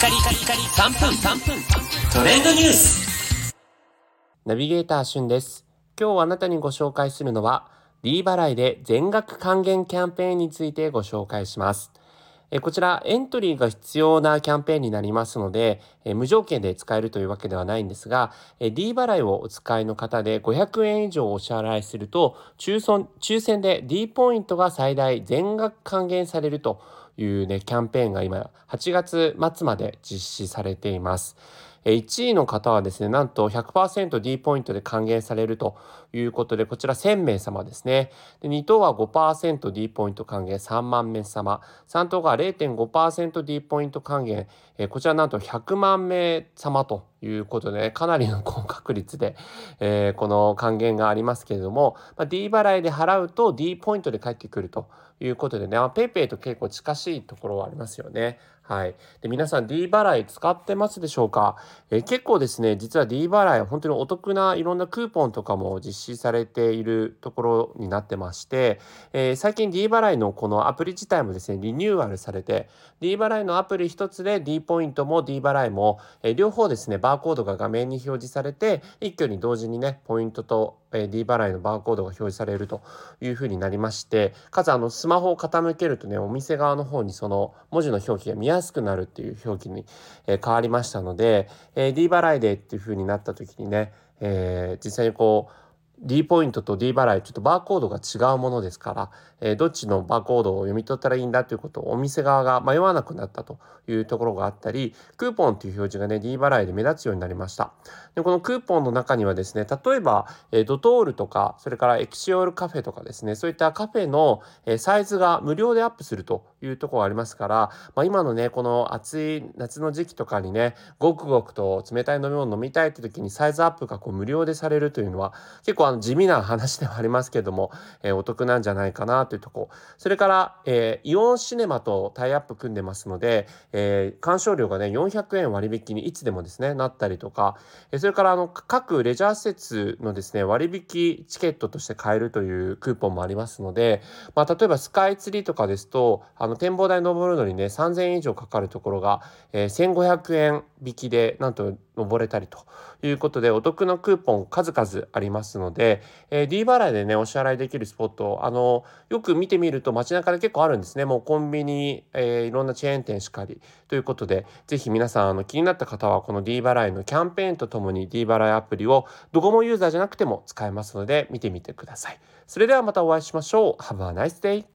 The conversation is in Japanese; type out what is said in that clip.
カリカリカリ3分3分トレンドニュースナビゲーターしゅんです。今日あなたにご紹介するのは D 払いで全額還元キャンペーンについてご紹介します。こちらエントリーが必要なキャンペーンになりますので、無条件で使えるというわけではないんですが、D 払いをお使いの方で500円以上お支払いすると抽選抽選で D ポイントが最大全額還元されるというねキャンペーンが今8月末まで実施されています。1位の方はですね、なんと 100%D ポイントで還元されるということで、こちら1000名様ですね。で2等は 5%D ポイント還元3万名様。3等が 0.5%D ポイント還元、えこちらなんと100万名様ということで、かなりの高確率で、えこの還元がありますけれども、まあ、D 払いで払うと D ポイントで返ってくるということでね、あ、 PayPay と結構近しいところはありますよね。はい。で、皆さん D 払い使ってますでしょうか、え結構ですね、実は D 払い本当にお得ないろんなクーポンとかも実施されているところになってまして、えー最近 D 払いのこのアプリ自体もですね、リニューアルされて、D 払いのアプリ一つで D ポイントも D 払いも、えー両方ですね、バーコードが画面に表示されて、一挙に同時にね、ポイントと、えー D 払いのバーコードが表示されるというふうになりまして、かつあのスマホを傾けるとね、お店側の方にその文字の表記が見やすくなるっていう表記に、え変わりましたので、えー D 払いでっていうふうになった時にね、えー実際にこう D ポイントと D 払いちょっとバーコードが違うものですから、えーどっちのバーコードを読み取ったらいいんだということをお店側が迷わなくなったというところがあったりクーポンという表示がね D 払いで目立つようになりました。でこのクーポンの中にはですね例えば、えードトールとかそれからエクシオールカフェとかですねそういったカフェの、えーサイズが無料でアップするというところがありますから、まあ、今のねこの暑い夏の時期とかにねごくごくと冷たい飲み物飲みたいって時にサイズアップがこう無料でされるというのは結構あの地味な話ではありますけども、えーお得なんじゃないかなというとこ。それから、えーイオンシネマとタイアップ組んでますので、えー鑑賞料がね400円割引にいつでもですねなったりとか、えそれからあの各レジャー施設のですね割引チケットとして買えるというクーポンもありますので、まあ、例えばスカイツリーとかですとあの展望台登るのにね3,000円以上かかるところが、え1,500円引きでなんと登れたりということでお得なクーポン数々ありますので、えー D 払いでねお支払いできるスポットあのよく見てみると街中で結構あるんですね。もうコンビニ、えーいろんなチェーン店しかりということでぜひ皆さんあの気になった方はこの D 払いのキャンペーンとともに D 払いアプリをドコモユーザーじゃなくても使えますので見てみてください。それではまたお会いしましょう。Have a nice day!